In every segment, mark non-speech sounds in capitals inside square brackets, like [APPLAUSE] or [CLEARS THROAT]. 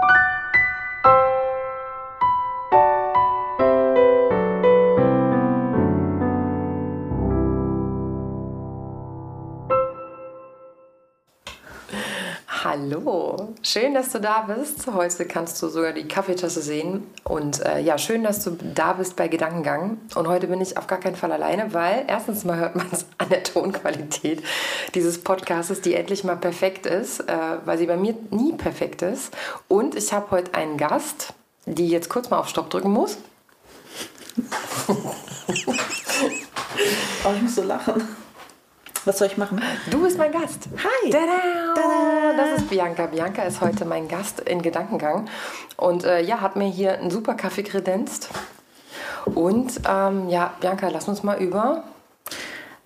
you Hallo, schön, dass du da bist. Heute kannst du sogar die Kaffeetasse sehen. Und äh, ja, schön, dass du da bist bei Gedankengang. Und heute bin ich auf gar keinen Fall alleine, weil erstens mal hört man es [LAUGHS] an der Tonqualität dieses Podcasts, die endlich mal perfekt ist, äh, weil sie bei mir nie perfekt ist. Und ich habe heute einen Gast, die jetzt kurz mal auf Stopp drücken muss. [LAUGHS] oh, ich muss so lachen. Was soll ich machen? Du bist mein Gast. Hi. Tada. Das ist Bianca. Bianca ist heute mein Gast in Gedankengang und äh, ja, hat mir hier einen super Kaffee kredenzt. Und ähm, ja, Bianca, lass uns mal über.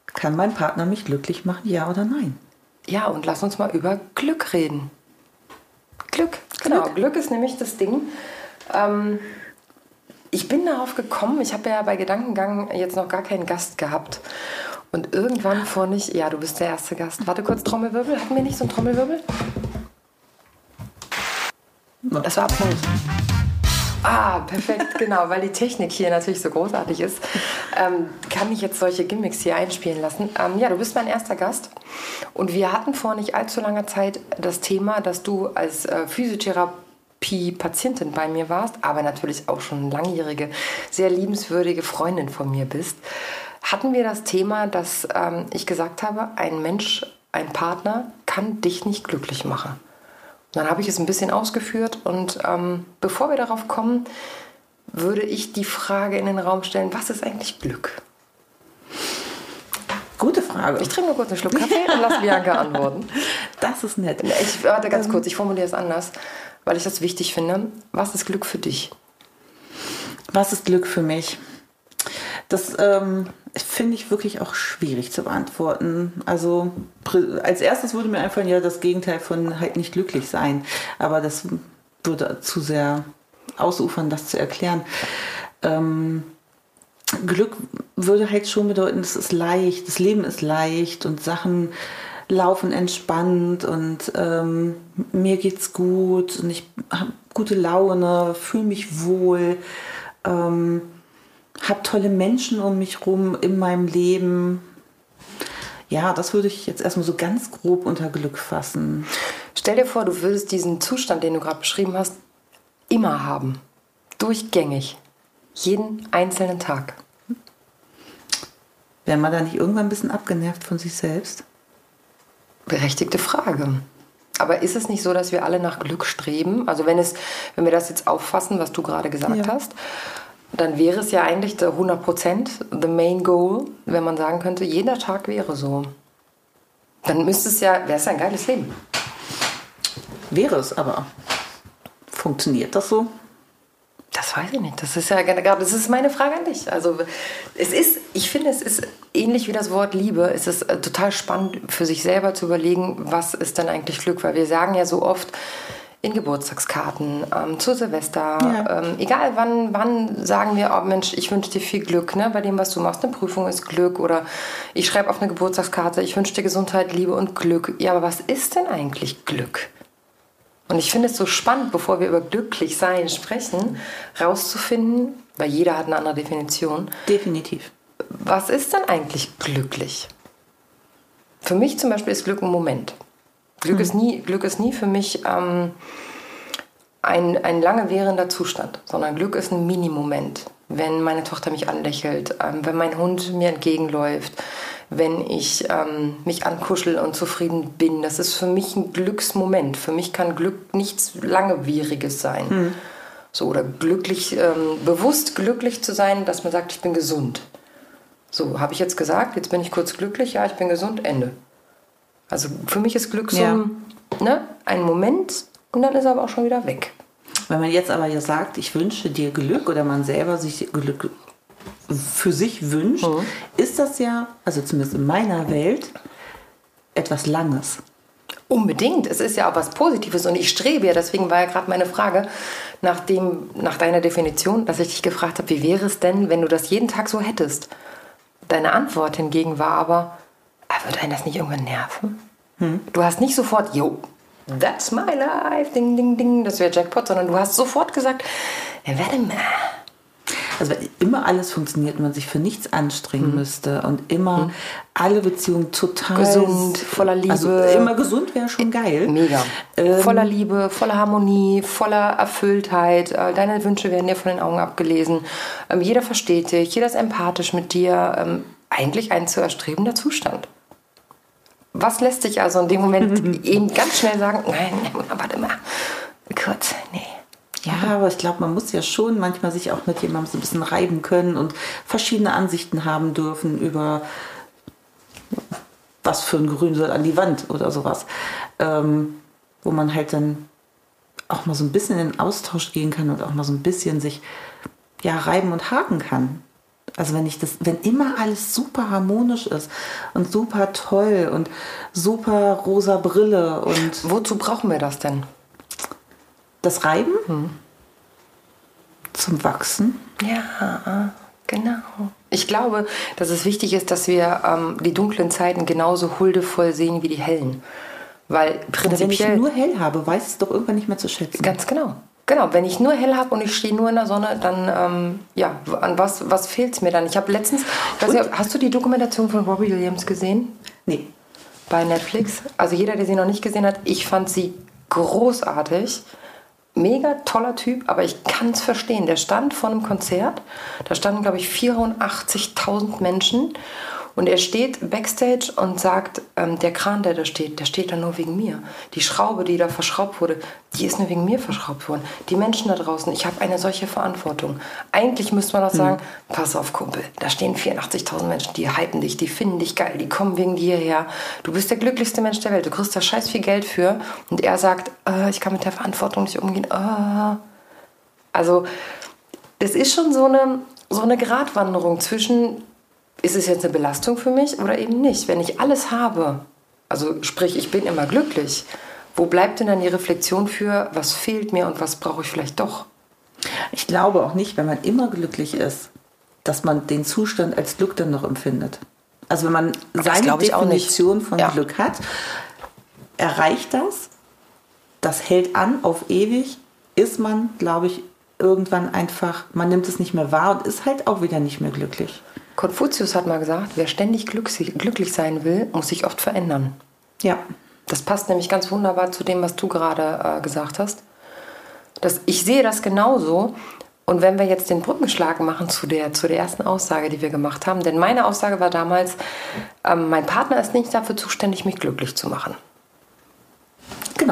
Kann mein Partner mich glücklich machen, ja oder nein? Ja, und lass uns mal über Glück reden. Glück, genau. Glück, Glück ist nämlich das Ding. Ähm, ich bin darauf gekommen, ich habe ja bei Gedankengang jetzt noch gar keinen Gast gehabt. Und irgendwann vor nicht, ja, du bist der erste Gast. Warte kurz, Trommelwirbel. Hatten wir nicht so einen Trommelwirbel? Das war Applaus. Ah, perfekt, genau, weil die Technik hier natürlich so großartig ist, ähm, kann ich jetzt solche Gimmicks hier einspielen lassen. Ähm, ja, du bist mein erster Gast und wir hatten vor nicht allzu langer Zeit das Thema, dass du als äh, Physiotherapie-Patientin bei mir warst, aber natürlich auch schon langjährige, sehr liebenswürdige Freundin von mir bist hatten wir das Thema, dass ähm, ich gesagt habe, ein Mensch, ein Partner kann dich nicht glücklich machen. Und dann habe ich es ein bisschen ausgeführt und ähm, bevor wir darauf kommen, würde ich die Frage in den Raum stellen, was ist eigentlich Glück? Gute Frage. Ich trinke nur kurz einen Schluck Kaffee und lass Bianca antworten. [LAUGHS] Das ist nett. Ich warte ganz ähm, kurz, ich formuliere es anders, weil ich das wichtig finde. Was ist Glück für dich? Was ist Glück für mich? Das ähm, finde ich wirklich auch schwierig zu beantworten. Also als erstes würde mir einfallen, ja, das Gegenteil von halt nicht glücklich sein. Aber das würde zu sehr ausufern, das zu erklären. Ähm, Glück würde halt schon bedeuten, es ist leicht, das Leben ist leicht und Sachen laufen entspannt und ähm, mir geht's gut und ich habe gute Laune, fühle mich wohl. Ähm, habe tolle Menschen um mich rum in meinem Leben. Ja, das würde ich jetzt erstmal so ganz grob unter Glück fassen. Stell dir vor, du würdest diesen Zustand, den du gerade beschrieben hast, immer haben. Durchgängig. Jeden einzelnen Tag. Wäre man da nicht irgendwann ein bisschen abgenervt von sich selbst? Berechtigte Frage. Aber ist es nicht so, dass wir alle nach Glück streben? Also wenn es, wenn wir das jetzt auffassen, was du gerade gesagt ja. hast, dann wäre es ja eigentlich der 100% the main goal, wenn man sagen könnte, jeder Tag wäre so. Dann müsste es ja, wäre es ein geiles Leben. Wäre es aber. Funktioniert das so? Das weiß ich nicht. Das ist ja gerade, das ist meine Frage an dich. Also es ist, ich finde, es ist ähnlich wie das Wort Liebe. Es ist äh, total spannend für sich selber zu überlegen, was ist denn eigentlich Glück? Weil wir sagen ja so oft, in Geburtstagskarten, ähm, zu Silvester, ja. ähm, egal wann, wann sagen wir, oh Mensch, ich wünsche dir viel Glück ne, bei dem, was du machst. Eine Prüfung ist Glück oder ich schreibe auf eine Geburtstagskarte, ich wünsche dir Gesundheit, Liebe und Glück. Ja, aber was ist denn eigentlich Glück? Und ich finde es so spannend, bevor wir über glücklich sein sprechen, rauszufinden, weil jeder hat eine andere Definition. Definitiv. Was ist denn eigentlich glücklich? Für mich zum Beispiel ist Glück ein Moment. Glück, hm. ist, nie, Glück ist nie für mich ähm, ein, ein lange währender Zustand, sondern Glück ist ein Minimoment. Wenn meine Tochter mich anlächelt, ähm, wenn mein Hund mir entgegenläuft, wenn ich ähm, mich ankuschel und zufrieden bin. Das ist für mich ein Glücksmoment. Für mich kann Glück nichts Langwieriges sein. Hm. So, oder glücklich, ähm, bewusst glücklich zu sein, dass man sagt, ich bin gesund. So, habe ich jetzt gesagt, jetzt bin ich kurz glücklich, ja, ich bin gesund, Ende. Also für mich ist Glück so ja. ne, ein Moment und dann ist er aber auch schon wieder weg. Wenn man jetzt aber ja sagt, ich wünsche dir Glück oder man selber sich Glück für sich wünscht, mhm. ist das ja, also zumindest in meiner Welt, etwas Langes. Unbedingt. Es ist ja auch was Positives und ich strebe ja, deswegen war ja gerade meine Frage nach, dem, nach deiner Definition, dass ich dich gefragt habe, wie wäre es denn, wenn du das jeden Tag so hättest? Deine Antwort hingegen war aber würde einen das nicht irgendwann nerven? Hm. Du hast nicht sofort, jo, that's my life, ding, ding, ding, das wäre Jackpot, sondern du hast sofort gesagt, warte mal. Also immer alles funktioniert man sich für nichts anstrengen Mhm. müsste und immer alle Beziehungen total Gesund, voller Liebe. Also immer gesund wäre schon geil. Mega. Ähm, voller Liebe, voller Harmonie, voller Erfülltheit. Deine Wünsche werden dir von den Augen abgelesen. Ähm, Jeder versteht dich, jeder ist empathisch mit dir. Ähm, Eigentlich ein zu erstrebender Zustand. Was lässt sich also in dem Moment [LAUGHS] eben ganz schnell sagen, nein, warte mal, kurz, nee. Ja, aber ich glaube, man muss ja schon manchmal sich auch mit jemandem so ein bisschen reiben können und verschiedene Ansichten haben dürfen über was für ein Grün soll an die Wand oder sowas. Ähm, wo man halt dann auch mal so ein bisschen in den Austausch gehen kann und auch mal so ein bisschen sich ja reiben und haken kann. Also wenn ich das, wenn immer alles super harmonisch ist und super toll und super rosa Brille und Wozu brauchen wir das denn? das Reiben zum Wachsen. Ja, genau. Ich glaube, dass es wichtig ist, dass wir ähm, die dunklen Zeiten genauso huldevoll sehen wie die hellen. Weil Oder wenn ich prinzipiell. nur hell habe, weiß ich es doch irgendwann nicht mehr zu schätzen. Ganz genau. Genau, wenn ich nur hell habe und ich stehe nur in der Sonne, dann, ähm, ja, an was, was fehlt es mir dann? Ich habe letztens, weiß nicht, hast du die Dokumentation von Robbie Williams gesehen? Nee. bei Netflix. Also jeder, der sie noch nicht gesehen hat, ich fand sie großartig. Mega toller Typ, aber ich kann es verstehen. Der stand vor einem Konzert, da standen, glaube ich, 84.000 Menschen und er steht backstage und sagt, ähm, der Kran, der da steht, der steht da nur wegen mir. Die Schraube, die da verschraubt wurde, die ist nur wegen mir verschraubt worden. Die Menschen da draußen, ich habe eine solche Verantwortung. Eigentlich müsste man doch sagen, pass auf, Kumpel, da stehen 84.000 Menschen, die hypen dich, die finden dich geil, die kommen wegen dir her. Du bist der glücklichste Mensch der Welt, du kriegst da scheiß viel Geld für. Und er sagt, äh, ich kann mit der Verantwortung nicht umgehen. Äh. Also, es ist schon so eine, so eine Gratwanderung zwischen, ist es jetzt eine Belastung für mich oder eben nicht? Wenn ich alles habe, also sprich, ich bin immer glücklich, wo bleibt denn dann die Reflexion für, was fehlt mir und was brauche ich vielleicht doch? Ich glaube auch nicht, wenn man immer glücklich ist, dass man den Zustand als Glück dann noch empfindet. Also wenn man seine. Definition von Ja. Glück hat, erreicht das, das hält an auf ewig, ist man, glaube ich, irgendwann einfach, man nimmt es nicht mehr wahr und ist halt auch wieder nicht mehr glücklich. Konfuzius hat mal gesagt, wer ständig glücklich sein will, muss sich oft verändern. Ja. Das passt nämlich ganz wunderbar zu dem, was du gerade äh, gesagt hast. Das, ich sehe das genauso. Und wenn wir jetzt den Brückenschlag machen zu der, zu der ersten Aussage, die wir gemacht haben, denn meine Aussage war damals, ähm, mein Partner ist nicht dafür zuständig, mich glücklich zu machen.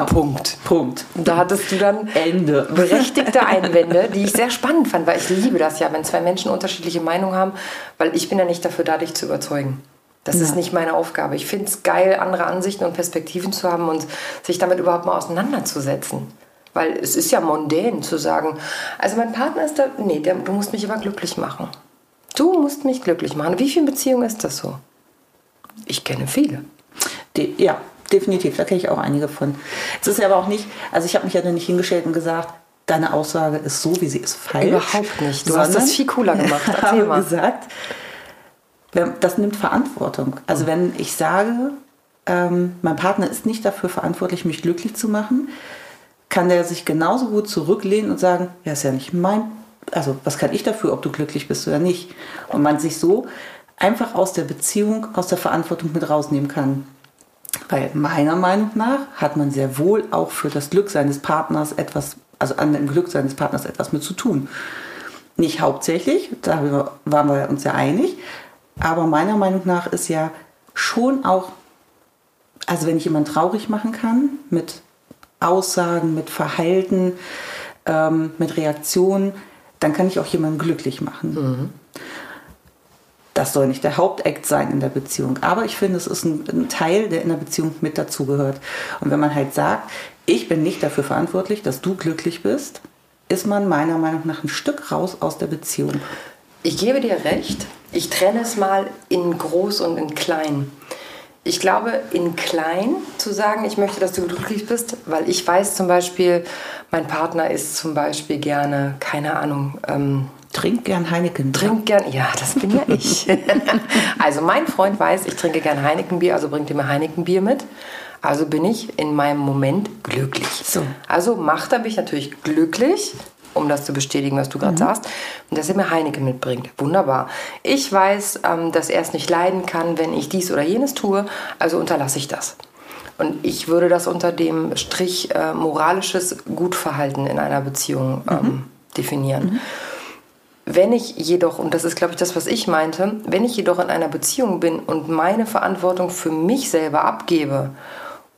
Genau. Punkt. Punkt. Und da hattest du dann Ende. berechtigte [LAUGHS] Einwände, die ich sehr spannend fand, weil ich liebe das ja, wenn zwei Menschen unterschiedliche Meinungen haben, weil ich bin ja nicht dafür da, dich zu überzeugen. Das ist Ja. nicht meine Aufgabe. Ich finde es geil, andere Ansichten und Perspektiven zu haben und sich damit überhaupt mal auseinanderzusetzen. Weil es ist ja mondän zu sagen, also mein Partner ist da, nee, der, du musst mich aber glücklich machen. Du musst mich glücklich machen. Wie viele Beziehungen ist das so? Ich kenne viele. De ja, definitiv, da kenne ich auch einige von. Es ist ja aber auch nicht, also ich habe mich ja dann nicht hingestellt und gesagt, deine Aussage ist so, wie sie ist, falsch. Überhaupt nicht. Du hast das viel cooler gemacht. [LAUGHS] Erzähl mal. gesagt, das nimmt Verantwortung. Also wenn ich sage, ähm, mein Partner ist nicht dafür verantwortlich, mich glücklich zu machen, kann der sich genauso gut zurücklehnen und sagen, ja, ist ja nicht mein, also was kann ich dafür, ob du glücklich bist oder nicht. Und man sich so einfach aus der Beziehung, aus der Verantwortung mit rausnehmen kann. Weil meiner Meinung nach hat man sehr wohl auch für das Glück seines Partners etwas, also an dem Glück seines Partners etwas mit zu tun. Nicht hauptsächlich, darüber waren wir uns ja einig, aber meiner Meinung nach ist ja schon auch, also wenn ich jemanden traurig machen kann mit Aussagen, mit Verhalten, ähm, mit Reaktionen, dann kann ich auch jemanden glücklich machen. Das soll nicht der Hauptakt sein in der Beziehung. Aber ich finde, es ist ein, ein Teil, der in der Beziehung mit dazugehört. Und wenn man halt sagt, ich bin nicht dafür verantwortlich, dass du glücklich bist, ist man meiner Meinung nach ein Stück raus aus der Beziehung. Ich gebe dir recht. Ich trenne es mal in groß und in klein. Ich glaube, in klein zu sagen, ich möchte, dass du glücklich bist, weil ich weiß zum Beispiel, mein Partner isst zum Beispiel gerne, keine Ahnung, ähm, Trink gern Heineken. trinkt gern, ja, das bin ja ich. [LAUGHS] also mein Freund weiß, ich trinke gern Heinekenbier, also bringt er mir Heinekenbier mit. Also bin ich in meinem Moment glücklich. So. Also macht er mich natürlich glücklich, um das zu bestätigen, was du gerade sagst, und dass er mir Heineken mitbringt. Wunderbar. Ich weiß, ähm, dass er es nicht leiden kann, wenn ich dies oder jenes tue, also unterlasse ich das. Und ich würde das unter dem Strich äh, moralisches Gutverhalten in einer Beziehung ähm, definieren. Wenn ich jedoch, und das ist, glaube ich, das, was ich meinte, wenn ich jedoch in einer Beziehung bin und meine Verantwortung für mich selber abgebe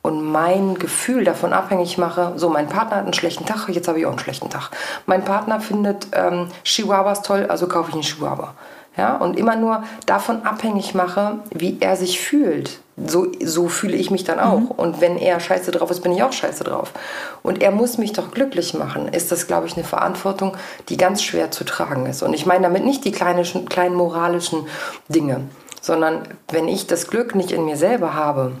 und mein Gefühl davon abhängig mache, so, mein Partner hat einen schlechten Tag, jetzt habe ich auch einen schlechten Tag. Mein Partner findet ähm, Chihuahuas toll, also kaufe ich einen Chihuahua. Ja, und immer nur davon abhängig mache, wie er sich fühlt. So, so fühle ich mich dann auch. Und wenn er scheiße drauf ist, bin ich auch scheiße drauf. Und er muss mich doch glücklich machen, ist das, glaube ich, eine Verantwortung, die ganz schwer zu tragen ist. Und ich meine damit nicht die kleinen, kleinen moralischen Dinge, sondern wenn ich das Glück nicht in mir selber habe,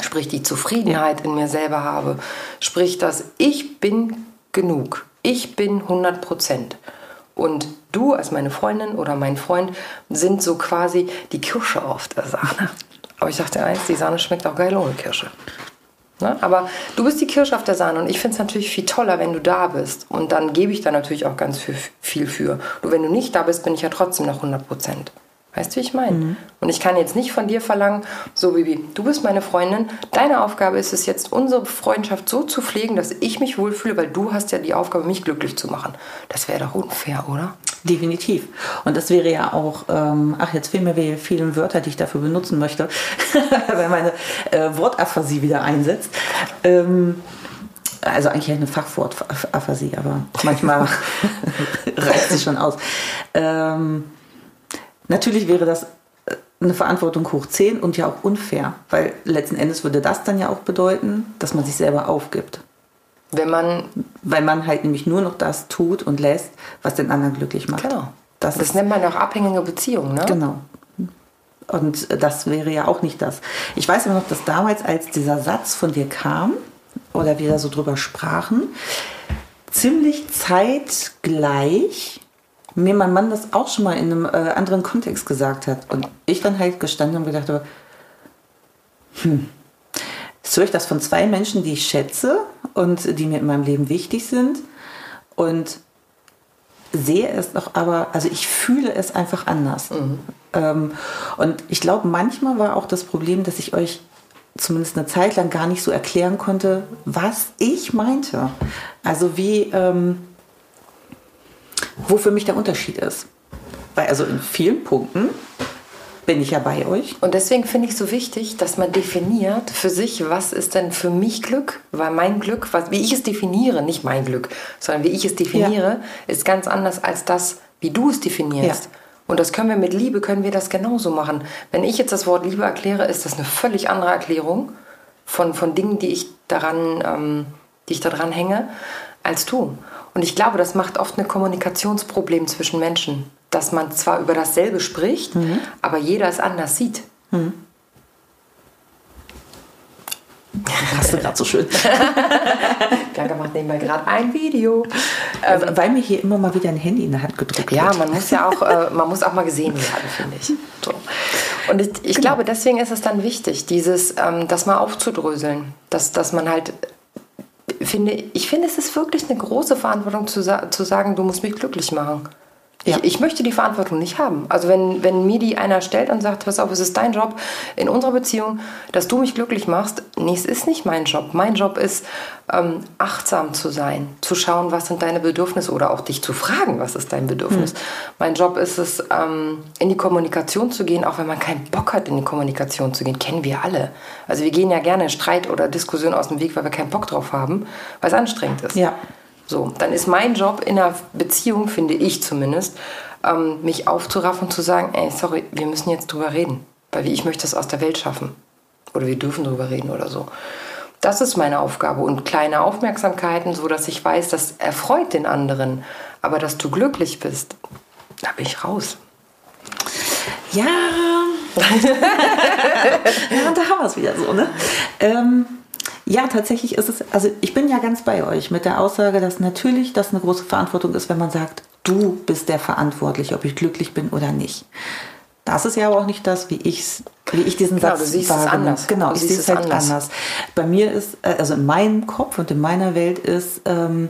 sprich die Zufriedenheit in mir selber habe, sprich, dass ich bin genug, ich bin 100 Prozent. Und du als meine Freundin oder mein Freund sind so quasi die Kirsche auf der Sahne. Aber ich sag dir eins, die Sahne schmeckt auch geil ohne Kirsche. Ne? Aber du bist die Kirsche auf der Sahne und ich finde es natürlich viel toller, wenn du da bist. Und dann gebe ich da natürlich auch ganz viel, viel für. Nur wenn du nicht da bist, bin ich ja trotzdem noch 100 Prozent. Weißt du, wie ich meine? Und ich kann jetzt nicht von dir verlangen, so Bibi, du bist meine Freundin, deine Aufgabe ist es jetzt, unsere Freundschaft so zu pflegen, dass ich mich wohlfühle, weil du hast ja die Aufgabe, mich glücklich zu machen. Das wäre doch unfair, oder? Definitiv. Und das wäre ja auch, ähm, ach, jetzt fehlen mir die vielen Wörter, die ich dafür benutzen möchte, [LAUGHS] weil meine äh, Wortaphasie wieder einsetzt. Ähm, also eigentlich eine Fachwortaphasie, aber manchmal [LAUGHS] [LAUGHS] reicht sie schon aus. Ähm, natürlich wäre das äh, eine Verantwortung hoch 10 und ja auch unfair, weil letzten Endes würde das dann ja auch bedeuten, dass man sich selber aufgibt. Wenn man. Weil man halt nämlich nur noch das tut und lässt, was den anderen glücklich macht. Genau. Das, Das nennt man auch abhängige Beziehungen, ne? genau. Und das wäre ja auch nicht das. Ich weiß aber noch, dass damals, als dieser Satz von dir kam, oder wir da so drüber sprachen, ziemlich zeitgleich mir mein Mann das auch schon mal in einem äh, anderen Kontext gesagt hat. Und ich dann halt gestanden und gedacht habe, hm, jetzt höre ich das von zwei Menschen, die ich schätze und die mir in meinem Leben wichtig sind. Und sehe es doch aber, also ich fühle es einfach anders. Ähm, und ich glaube, manchmal war auch das Problem, dass ich euch zumindest eine Zeit lang gar nicht so erklären konnte, was ich meinte. Also wie, ähm, wo für mich der Unterschied ist. Weil also in vielen Punkten bin ich ja bei euch. Und deswegen finde ich so wichtig, dass man definiert für sich, was ist denn für mich Glück? Weil mein Glück, was, wie ich es definiere, nicht mein Glück, sondern wie ich es definiere, ist ganz anders als das, wie du es definierst. Ja. Und das können wir mit Liebe, können wir das genauso machen. Wenn ich jetzt das Wort Liebe erkläre, ist das eine völlig andere Erklärung von, von Dingen, die ich daran, ähm, die ich daran hänge, als du. Und ich glaube, das macht oft ein Kommunikationsproblem zwischen Menschen, dass man zwar über dasselbe spricht, aber jeder es anders sieht. Hast du gerade so schön. [LAUGHS] Bianca macht nebenbei gerade ein Video. Ähm, Weil mir hier immer mal wieder ein Handy in der Hand gedrückt Ja, wird. man muss ja auch, äh, man muss auch mal gesehen werden, finde ich. So. Und ich, ich glaube, deswegen ist es dann wichtig, dieses, ähm, das mal aufzudröseln, dass, dass man halt finde, ich finde, es ist wirklich eine große Verantwortung zu, zu sagen, du musst mich glücklich machen. Ja. Ich, ich möchte die Verantwortung nicht haben. Also wenn, wenn mir die einer stellt und sagt, pass auf, es ist dein Job in unserer Beziehung, dass du mich glücklich machst, nee, es ist nicht mein Job. Mein Job ist, ähm, achtsam zu sein, zu schauen, was sind deine Bedürfnisse oder auch dich zu fragen, was ist dein Bedürfnis. Mein Job ist es, ähm, in die Kommunikation zu gehen, auch wenn man keinen Bock hat, in die Kommunikation zu gehen. Kennen wir alle. Also wir gehen ja gerne Streit oder Diskussion aus dem Weg, weil wir keinen Bock drauf haben, weil es anstrengend ist. Ja. So, dann ist mein Job in einer Beziehung, finde ich zumindest, ähm, mich aufzuraffen und zu sagen, ey, sorry, wir müssen jetzt drüber reden, weil ich möchte es aus der Welt schaffen. Oder wir dürfen drüber reden oder so. Das ist meine Aufgabe und kleine Aufmerksamkeiten, so dass ich weiß, das erfreut den anderen, aber dass du glücklich bist, da bin ich raus. Ja. [LAUGHS] ja, da haben wir es wieder so, ne? Ähm, ja, tatsächlich ist es, also ich bin ja ganz bei euch mit der Aussage, dass natürlich das eine große Verantwortung ist, wenn man sagt, du bist der Verantwortliche, ob ich glücklich bin oder nicht. Das ist ja aber auch nicht das, wie, ich's, wie ich diesen Genau, Satz du siehst es wahrnehme. anders. Genau, Du ich sehe es es halt anders. anders. Bei mir ist, äh, also in meinem Kopf und in meiner Welt ist, ähm,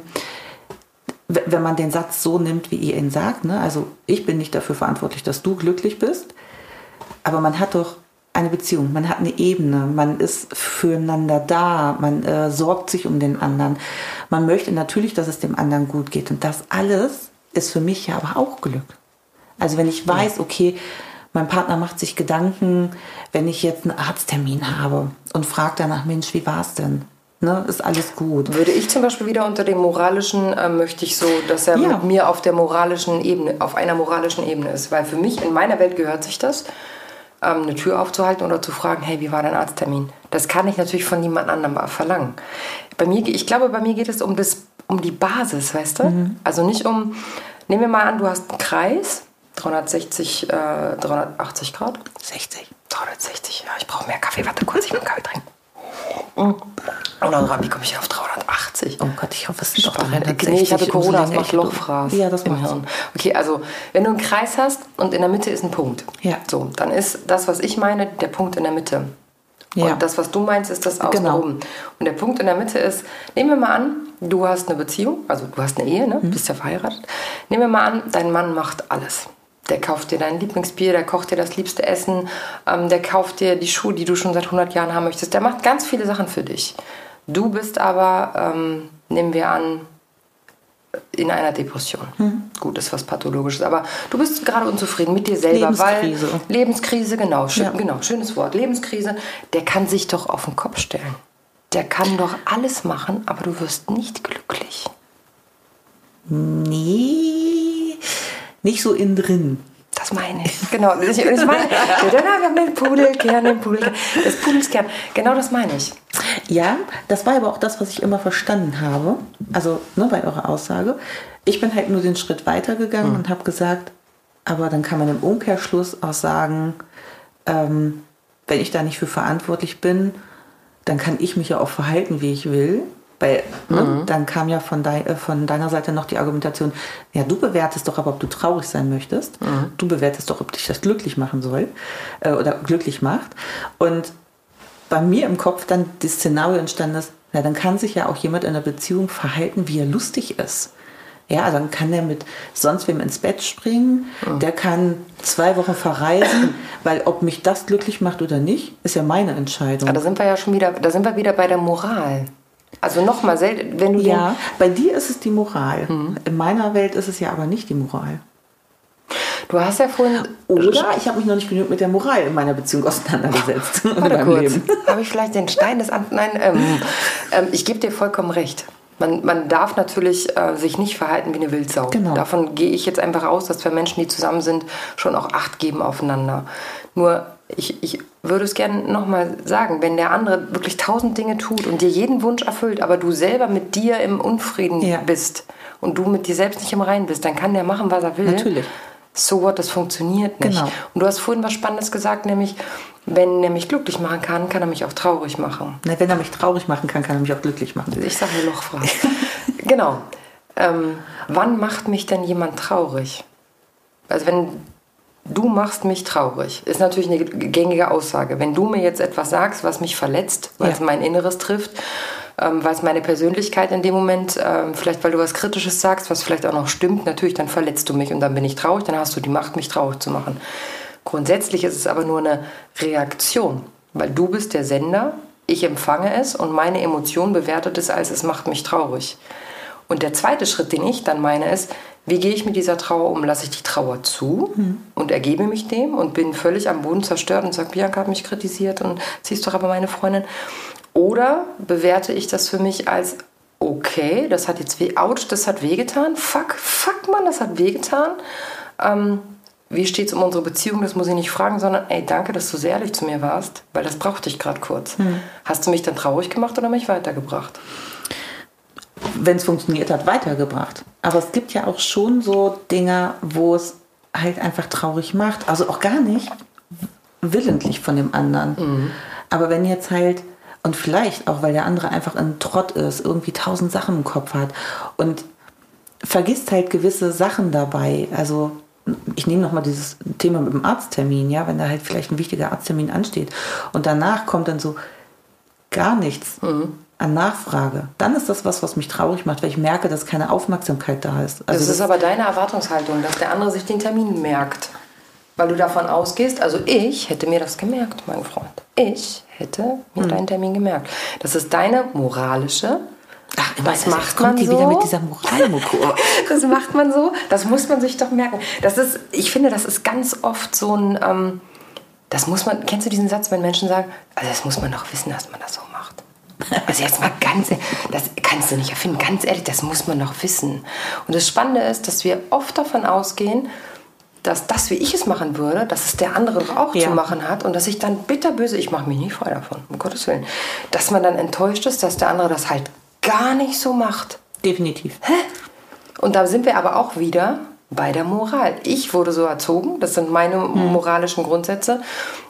wenn man den Satz so nimmt, wie ihr ihn sagt, ne? also ich bin nicht dafür verantwortlich, dass du glücklich bist, aber man hat doch eine Beziehung, man hat eine Ebene, man ist füreinander da, man äh, sorgt sich um den anderen. Man möchte natürlich, dass es dem anderen gut geht. Und das alles ist für mich ja aber auch Glück. Also wenn ich weiß, okay, mein Partner macht sich Gedanken, wenn ich jetzt einen Arzttermin habe und fragt danach, Mensch, wie war's denn? Ne, ist alles gut. Würde ich zum Beispiel wieder unter dem moralischen, äh, möchte ich so, dass er Ja. mit mir auf der moralischen Ebene, auf einer moralischen Ebene ist. Weil für mich, in meiner Welt gehört sich das, ähm, eine Tür aufzuhalten oder zu fragen, hey, wie war dein Arzttermin? Das kann ich natürlich von niemand anderem verlangen. Bei mir, ich glaube, bei mir geht es um, das, um die Basis, weißt du? Also nicht um, nehmen wir mal an, du hast einen Kreis, 360, äh, 380 Grad. 60. 360, ja, ich brauche mehr Kaffee. Warte kurz, ich will einen Kaffee trinken. Und dann, wie komme ich auf 380? Oh Gott, ich hoffe, es sind doch Spannend. 360. Nee, ich hatte Corona, das macht Lochfraß Ja, das im. Hirn. Okay, also wenn du einen Kreis hast und in der Mitte ist ein Punkt, Ja. so, dann ist das, was ich meine, der Punkt in der Mitte. Ja. Und das, was du meinst, ist das Genau. außenrum. Und der Punkt in der Mitte ist, nehmen wir mal an, du hast eine Beziehung, also du hast eine Ehe, ne? Mhm. bist ja verheiratet. Nehmen wir mal an, dein Mann macht alles. Der kauft dir dein Lieblingsbier, der kocht dir das liebste Essen, ähm, der kauft dir die Schuhe, die du schon seit 100 Jahren haben möchtest. Der macht ganz viele Sachen für dich. Du bist aber, ähm, nehmen wir an, in einer Depression. Hm. Gut, ist was Pathologisches, aber du bist gerade unzufrieden mit dir selber, Lebenskrise. weil Lebenskrise, genau, schön, Ja. genau, schönes Wort, Lebenskrise. Der kann sich doch auf den Kopf stellen. Der kann doch alles machen, aber du wirst nicht glücklich. Nee, nicht so innen drin. Das meine ich. Genau. Ich, ich meine, wir haben den Pudelkern, den Pudelkern. Das Pudelskern. Genau das meine ich. Ja, das war aber auch das, was ich immer verstanden habe. Also ne, bei eurer Aussage. Ich bin halt nur den Schritt weitergegangen und habe gesagt, aber dann kann man im Umkehrschluss auch sagen, ähm, wenn ich da nicht für verantwortlich bin, dann kann ich mich ja auch verhalten, wie ich will. Weil ne, dann kam ja von, dei äh, von deiner Seite noch die Argumentation, ja, du bewertest doch aber, ob du traurig sein möchtest. Du bewertest doch, ob dich das glücklich machen soll äh, oder glücklich macht. Und bei mir im Kopf dann das Szenario entstanden ist, na, dann kann sich ja auch jemand in einer Beziehung verhalten, wie er lustig ist. Ja, dann kann der mit sonst wem ins Bett springen, der kann zwei Wochen verreisen, [CLEARS THROAT] weil ob mich das glücklich macht oder nicht, ist ja meine Entscheidung. Aber da sind wir ja schon wieder, da sind wir wieder bei der Moral. Also nochmal, wenn du ja, bei dir ist es die Moral. In meiner Welt ist es ja aber nicht die Moral. du hast ja vorhin Oder ich habe mich noch nicht genug mit der Moral in meiner Beziehung auseinandergesetzt. [LAUGHS] Warte kurz. Habe ich vielleicht den Stein des An Nein, ähm, ähm, ich gebe dir vollkommen recht. Man, man darf natürlich äh, sich nicht verhalten wie eine Wildsau. Genau. Davon gehe ich jetzt einfach aus, dass zwei Menschen, die zusammen sind, schon auch Acht geben aufeinander. Nur, ich, ich würde es gerne nochmal sagen, wenn der andere wirklich tausend Dinge tut und dir jeden Wunsch erfüllt, aber du selber mit dir im Unfrieden Ja. bist und du mit dir selbst nicht im Reinen bist, dann kann der machen, was er will. Natürlich. So what, das funktioniert nicht. Genau. Und du hast vorhin was Spannendes gesagt, nämlich, wenn er mich glücklich machen kann, kann er mich auch traurig machen. Na, wenn er mich traurig machen kann, kann er mich auch glücklich machen. Ich sage eine Lochfrage. [LAUGHS] genau. Ähm, wann macht mich denn jemand traurig? Also wenn du machst mich traurig, ist natürlich eine gängige Aussage. Wenn du mir jetzt etwas sagst, was mich verletzt, weil Ja. es mein Inneres trifft, ähm, weil es meine Persönlichkeit in dem Moment, ähm, vielleicht weil du was Kritisches sagst, was vielleicht auch noch stimmt, natürlich, dann verletzt du mich und dann bin ich traurig, dann hast du die Macht, mich traurig zu machen. Grundsätzlich ist es aber nur eine Reaktion, weil du bist der Sender, ich empfange es und meine Emotion bewertet es als es macht mich traurig. Und der zweite Schritt, den ich dann meine, ist, wie gehe ich mit dieser Trauer um? Lasse ich die Trauer zu und ergebe mich dem und bin völlig am Boden zerstört und sage, Bianca hat mich kritisiert und sie ist doch aber meine Freundin. Oder bewerte ich das für mich als, okay, das hat jetzt weh, ouch, das hat wehgetan, fuck, fuck, Mann, das hat wehgetan. Ähm, wie steht es um unsere Beziehung? Das muss ich nicht fragen, sondern ey, danke, dass du so ehrlich zu mir warst, weil das brauchte ich gerade kurz. Hast du mich dann traurig gemacht oder mich weitergebracht? Wenn es funktioniert hat, weitergebracht. Aber es gibt ja auch schon so Dinge, wo es halt einfach traurig macht. Also auch gar nicht willentlich von dem anderen. Aber wenn jetzt halt, und vielleicht auch, weil der andere einfach ein Trott ist, irgendwie tausend Sachen im Kopf hat und vergisst halt gewisse Sachen dabei. Also ich nehme nochmal dieses Thema mit dem Arzttermin, ja, wenn da halt vielleicht ein wichtiger Arzttermin ansteht und danach kommt dann so gar nichts Mhm. An Nachfrage, dann ist das was, was mich traurig macht, weil ich merke, dass keine Aufmerksamkeit da ist. Das Also ist aber deine Erwartungshaltung, dass der andere sich den Termin merkt. Weil du davon ausgehst, also ich hätte mir das gemerkt, mein Freund. Ich hätte mir deinen Termin gemerkt. Das ist deine moralische. Ach, Was macht kommt man so? wieder mit dieser Moralmokur. [LAUGHS] Das macht man so. Das muss man sich doch merken. Das ist, ich finde, das ist ganz oft so ein. Ähm, das muss man. Kennst du diesen Satz, wenn Menschen sagen, also das muss man doch wissen, dass man das so macht. Also jetzt mal ganz, das kannst du nicht erfinden. Ganz ehrlich, das muss man doch wissen. Und das Spannende ist, dass wir oft davon ausgehen, dass das, wie ich es machen würde, dass es der andere doch auch Ja. zu machen hat und dass ich dann bitterböse, ich mache mich nie frei davon, um Gottes Willen, dass man dann enttäuscht ist, dass der andere das halt gar nicht so macht. Definitiv. Und da sind wir aber auch wieder bei der Moral. Ich wurde so erzogen, das sind meine Hm. moralischen Grundsätze.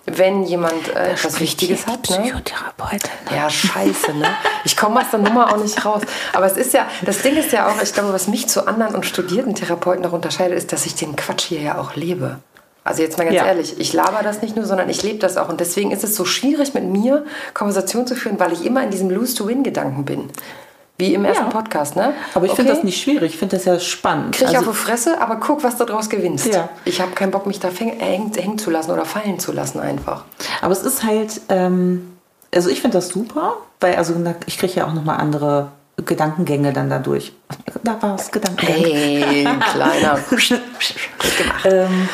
Wenn jemand äh, etwas Wichtiges hat, ne? Psychotherapeutin. Ja, scheiße, ne? Ich komme aus der Nummer auch nicht raus. Aber es ist ja, das Ding ist ja auch, ich glaube, was mich zu anderen und studierten Therapeuten noch unterscheidet, ist, dass ich den Quatsch hier ja auch lebe. Also jetzt mal ganz Ja. ehrlich, ich laber das nicht nur, sondern ich lebe das auch. Und deswegen ist es so schwierig, mit mir Konversation zu führen, weil ich immer in diesem Lose-to-Win-Gedanken bin. Wie im ersten Ja. Podcast, ne? Aber ich finde Okay? das nicht schwierig, ich finde das ja spannend. Krieg ich Also- auf die Fresse, aber guck, was du daraus gewinnst. Ja. Ich habe keinen Bock, mich da fäng- hängen, hängen zu lassen oder fallen zu lassen einfach. Aber es ist halt, ähm, also ich finde das super, weil also ich kriege ja auch nochmal andere Gedankengänge dann dadurch. Da war es Gedankengänge. Hey, kleiner. [LAUGHS] Ähm,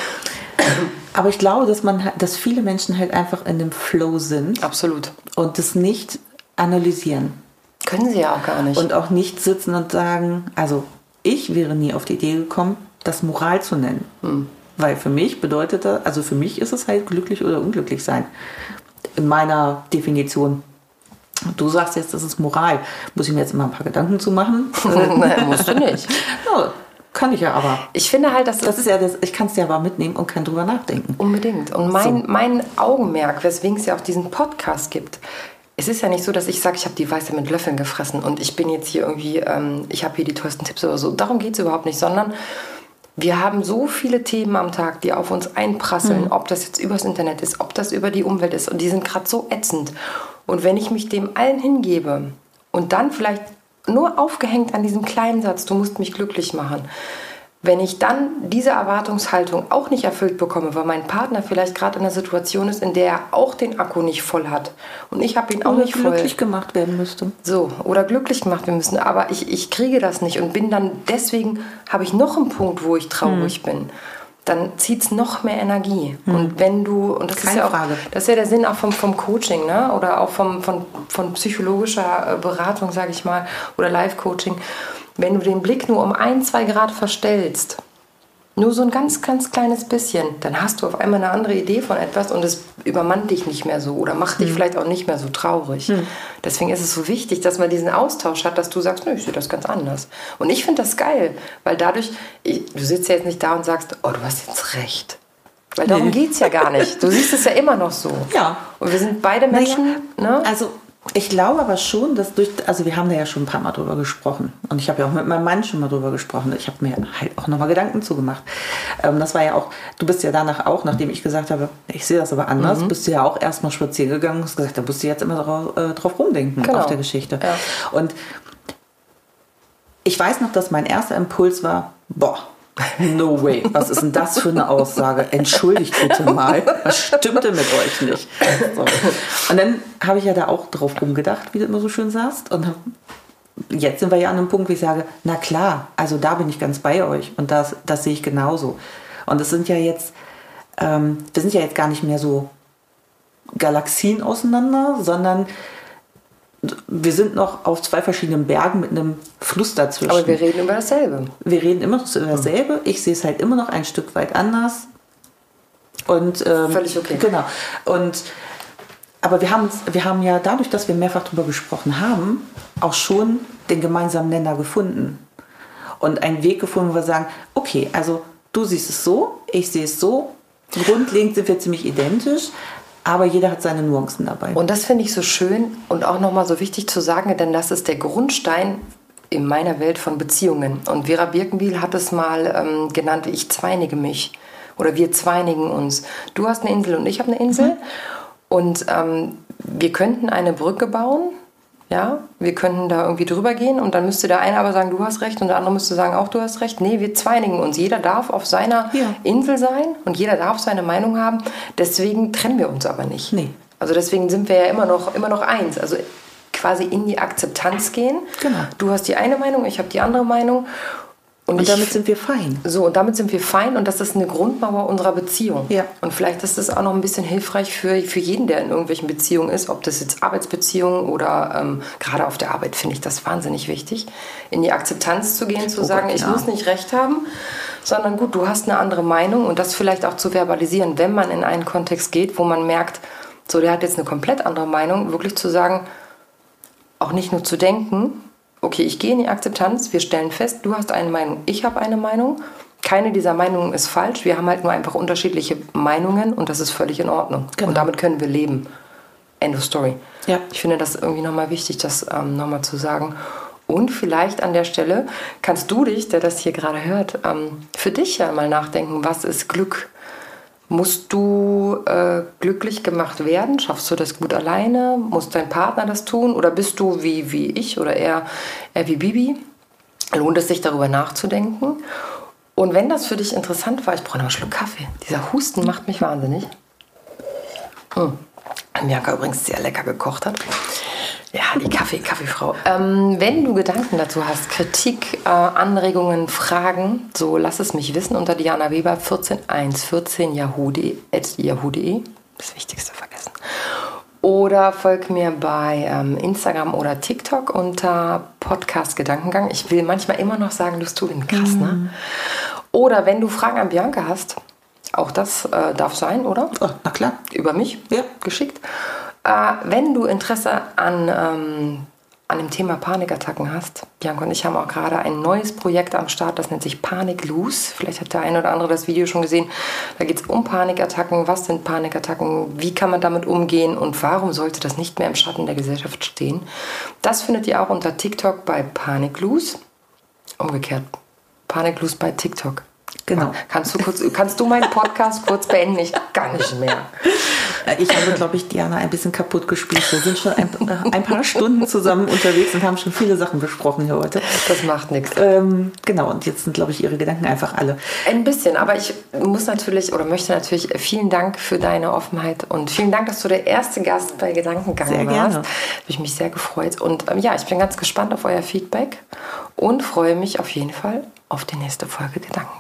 aber ich glaube, dass man, halt- dass viele Menschen halt einfach in dem Flow sind Absolut. und das nicht analysieren Können sie ja auch gar nicht. und auch nicht sitzen und sagen, also ich wäre nie auf die Idee gekommen, das Moral zu nennen. Hm. Weil für mich bedeutet das, also für mich ist es halt glücklich oder unglücklich sein. In meiner Definition. Du sagst jetzt, das ist Moral. Muss ich mir jetzt mal ein paar Gedanken zu machen? [LAUGHS] Nein, musst du nicht. [LAUGHS] ja, kann ich ja aber. Ich finde halt, dass Das ist ja das, ich kann es ja aber mitnehmen und kann drüber nachdenken. Unbedingt. Und mein, mein Augenmerk, weswegen es ja auch diesen Podcast gibt, es ist ja nicht so, dass ich sage, ich habe die Weiße mit Löffeln gefressen und ich bin jetzt hier irgendwie, ähm, ich habe hier die tollsten Tipps oder so. Darum geht es überhaupt nicht, sondern wir haben so viele Themen am Tag, die auf uns einprasseln, ob das jetzt übers Internet ist, ob das über die Umwelt ist und die sind gerade so ätzend. Und wenn ich mich dem allen hingebe und dann vielleicht nur aufgehängt an diesem kleinen Satz, du musst mich glücklich machen, wenn ich dann diese Erwartungshaltung auch nicht erfüllt bekomme, weil mein Partner vielleicht gerade in einer Situation ist, in der er auch den Akku nicht voll hat und ich habe ihn auch Oder nicht voll. glücklich gemacht werden müsste. So, oder glücklich gemacht werden müssen. Aber ich, ich kriege das nicht und bin dann, deswegen habe ich noch einen Punkt, wo ich traurig Hm. bin. Dann zieht es noch mehr Energie. Und wenn du, und das ist Keine ja auch, Frage. das ist ja der Sinn auch vom, vom Coaching, ne? Oder auch vom, von, von psychologischer äh, Beratung, sage ich mal, oder Live-Coaching. Wenn du den Blick nur um ein, zwei Grad verstellst, nur so ein ganz, ganz kleines bisschen, dann hast du auf einmal eine andere Idee von etwas und es übermannt dich nicht mehr so oder macht dich vielleicht auch nicht mehr so traurig. Deswegen ist es so wichtig, dass man diesen Austausch hat, dass du sagst, nö, ich sehe das ganz anders. Und ich finde das geil, weil dadurch, ich, du sitzt ja jetzt nicht da und sagst, oh, du hast jetzt recht. Weil darum Nee. geht es ja gar nicht. Du siehst es ja immer noch so. Ja. Und wir sind beide Menschen, ne? Also ich glaube aber schon, dass durch, also wir haben da ja schon ein paar Mal drüber gesprochen und ich habe ja auch mit meinem Mann schon mal drüber gesprochen. Ich habe mir halt auch nochmal Gedanken zugemacht. Ähm, das war ja auch, du bist ja danach auch, nachdem ich gesagt habe, ich sehe das aber anders, Mhm. bist du ja auch erstmal spazieren gegangen und hast gesagt, da musst du jetzt immer drauf, äh, drauf rumdenken Genau. auf der Geschichte. Ja. Und ich weiß noch, dass mein erster Impuls war, boah, no way, was ist denn das für eine Aussage? Entschuldigt bitte mal, was stimmte mit euch nicht? So. Und dann habe ich ja da auch drauf rumgedacht, wie du immer so schön sagst. Und jetzt sind wir ja an einem Punkt, wo ich sage, na klar, also da bin ich ganz bei euch und das, das sehe ich genauso. Und es sind ja jetzt, ähm, wir sind ja jetzt gar nicht mehr so Galaxien auseinander, sondern wir sind noch auf zwei verschiedenen Bergen mit einem Fluss dazwischen. Aber wir reden über dasselbe. Wir reden immer noch über dasselbe. Ich sehe es halt immer noch ein Stück weit anders. Und, ähm, Völlig okay. Genau. Und, aber wir haben, wir haben ja dadurch, dass wir mehrfach darüber gesprochen haben, auch schon den gemeinsamen Nenner gefunden. Und einen Weg gefunden, wo wir sagen, okay, also du siehst es so, ich sehe es so. Grundlegend sind wir ziemlich identisch, aber jeder hat seine Nuancen dabei. Und das finde ich so schön und auch nochmal so wichtig zu sagen, denn das ist der Grundstein in meiner Welt von Beziehungen. Und Vera Birkenbiel hat es mal ähm, genannt, ich zweinige mich. Oder wir zweinigen uns. Du hast eine Insel und ich habe eine Insel. Mhm. Und ähm, wir könnten eine Brücke bauen. Ja, wir könnten da irgendwie drüber gehen und dann müsste der eine aber sagen, du hast recht und der andere müsste sagen, auch du hast recht. Nee, wir zweinigen uns. Jeder darf auf seiner ja. Insel sein und jeder darf seine Meinung haben. Deswegen trennen wir uns aber nicht. Nee. Also deswegen sind wir ja immer noch, immer noch eins. Also quasi in die Akzeptanz gehen. Genau. Du hast die eine Meinung, ich habe die andere Meinung. Und, und damit sind wir fein. So, und damit sind wir fein und das ist eine Grundmauer unserer Beziehung. Ja. Und vielleicht ist das auch noch ein bisschen hilfreich für, für jeden, der in irgendwelchen Beziehungen ist, ob das jetzt Arbeitsbeziehungen oder ähm, gerade auf der Arbeit finde ich das wahnsinnig wichtig, in die Akzeptanz zu gehen, zu oh sagen, Gott, ich muss nicht recht haben, sondern gut, du hast eine andere Meinung und das vielleicht auch zu verbalisieren, wenn man in einen Kontext geht, wo man merkt, so, der hat jetzt eine komplett andere Meinung, wirklich zu sagen, auch nicht nur zu denken, okay, ich gehe in die Akzeptanz, wir stellen fest, du hast eine Meinung, ich habe eine Meinung. Keine dieser Meinungen ist falsch, wir haben halt nur einfach unterschiedliche Meinungen und das ist völlig in Ordnung. Genau. Und damit können wir leben. End of story. Ja. Ich finde das irgendwie nochmal wichtig, das ähm, nochmal zu sagen. Und vielleicht an der Stelle kannst du dich, der das hier gerade hört, ähm, für dich ja mal nachdenken, was ist Glück? Musst du äh, glücklich gemacht werden? Schaffst du das gut alleine? Muss dein Partner das tun? Oder bist du wie, wie ich oder eher, eher wie Bibi? Lohnt es sich darüber nachzudenken? Und wenn das für dich interessant war, ich brauche noch einen Schluck Kaffee. Dieser Husten macht mich wahnsinnig. Hm. Bianca übrigens sehr lecker gekocht hat. Ja, die Kaffee, Kaffeefrau. Ähm, wenn du Gedanken dazu hast, Kritik, äh, Anregungen, Fragen, so lass es mich wissen unter Diana Weber 14114 yahoo.de. Yahoo das Wichtigste vergessen. Oder folg mir bei ähm, Instagram oder TikTok unter Podcast Gedankengang. Ich will manchmal immer noch sagen, du den krass, ne? mhm. ne? Oder wenn du Fragen an Bianca hast, auch das äh, darf sein, oder? Oh, na klar. Über mich ja. geschickt. Äh, wenn du Interesse an, ähm, an dem Thema Panikattacken hast, Bianca und ich haben auch gerade ein neues Projekt am Start, das nennt sich Panik Loose. Vielleicht hat der eine oder andere das Video schon gesehen. Da geht es um Panikattacken. Was sind Panikattacken? Wie kann man damit umgehen? Und warum sollte das nicht mehr im Schatten der Gesellschaft stehen? Das findet ihr auch unter TikTok bei Panik Loose. Umgekehrt. Panik Loose bei TikTok. Genau. Kannst du, kurz, kannst du meinen Podcast kurz beenden? Ich gar nicht mehr. [LAUGHS] Ich habe, glaube ich, Diana ein bisschen kaputt gespielt. Wir sind schon ein, ein, paar Stunden zusammen unterwegs und haben schon viele Sachen besprochen hier heute. Das macht nichts. Ähm, genau, und jetzt sind, glaube ich, Ihre Gedanken einfach alle. Ein bisschen, aber ich muss natürlich oder möchte natürlich vielen Dank für deine Offenheit und vielen Dank, dass du der erste Gast bei Gedankengang sehr warst. Gerne. Habe ich mich sehr gefreut. Und ähm, ja, ich bin ganz gespannt auf euer Feedback und freue mich auf jeden Fall auf die nächste Folge Gedanken.